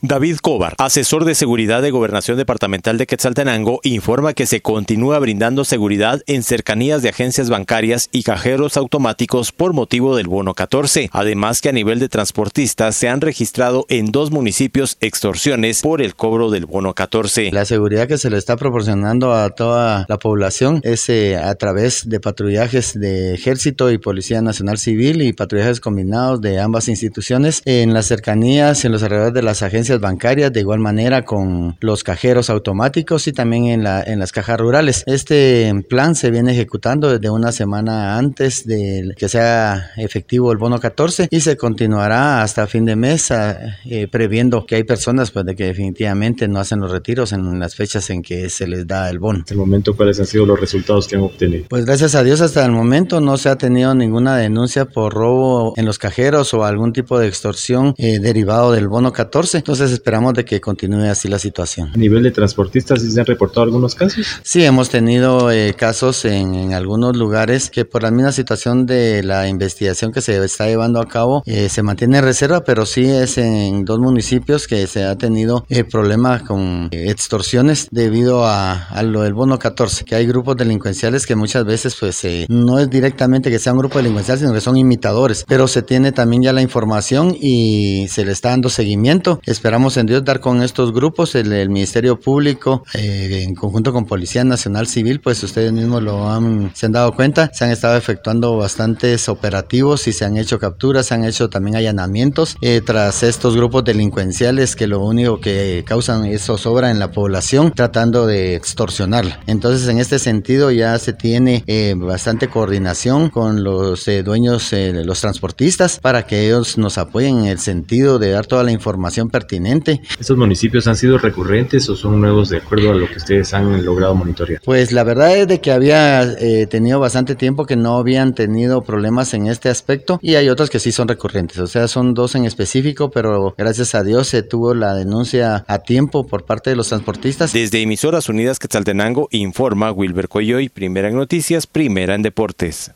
David Cobar, asesor de seguridad de Gobernación Departamental de Quetzaltenango, informa que se continúa brindando seguridad en cercanías de agencias bancarias y cajeros automáticos por motivo del bono 14. Además que a nivel de transportistas se han registrado en dos municipios extorsiones por el cobro del bono 14. La seguridad que se le está proporcionando a toda la población es eh, a través de patrullajes de Ejército y Policía Nacional Civil y patrullajes combinados de ambas instituciones en las cercanías, en los alrededores de las agencias bancarias, de igual manera con los cajeros automáticos y también en, la, en las cajas rurales. Este plan se viene ejecutando desde una semana antes de que sea efectivo el bono 14 y se continuará hasta fin de mes eh, previendo que hay personas pues, de que definitivamente no hacen los retiros en las fechas en que se les da el bono. Hasta el momento, ¿cuáles han sido los resultados que han obtenido? Pues gracias a Dios hasta el momento no se ha tenido ninguna denuncia por robo en los cajeros o algún tipo de extorsión eh, derivado del bono 14. Entonces entonces esperamos de que continúe así la situación. A nivel de transportistas, ¿sí se han reportado algunos casos? Sí, hemos tenido eh, casos en, algunos lugares que por la misma situación de la investigación que se está llevando a cabo eh, se mantiene en reserva, pero sí es en dos municipios que se ha tenido eh, problemas con extorsiones debido a, lo del bono 14, que hay grupos delincuenciales que muchas veces pues no es directamente que sea un grupo delincuencial, sino que son imitadores, pero se tiene también ya la información y se le está dando seguimiento. Esperamos en Dios dar con estos grupos, el, Ministerio Público, eh, en conjunto con Policía Nacional Civil, pues ustedes mismos lo han, se han dado cuenta, se han estado efectuando bastantes operativos y se han hecho capturas, se han hecho también allanamientos eh, tras estos grupos delincuenciales que lo único que causan es zozobra en la población, tratando de extorsionarla. Entonces, en este sentido ya se tiene eh, bastante coordinación con los dueños, los transportistas, para que ellos nos apoyen en el sentido de dar toda la información pertinente ¿Estos municipios han sido recurrentes o son nuevos de acuerdo a lo que ustedes han logrado monitorear? Pues la verdad es de que había eh, tenido bastante tiempo que no habían tenido problemas en este aspecto y hay otros que sí son recurrentes, o sea, son dos en específico, pero gracias a Dios se tuvo la denuncia a tiempo por parte de los transportistas. Desde Emisoras Unidas Quetzaltenango informa Wilber Coyoy, primera en noticias, primera en deportes.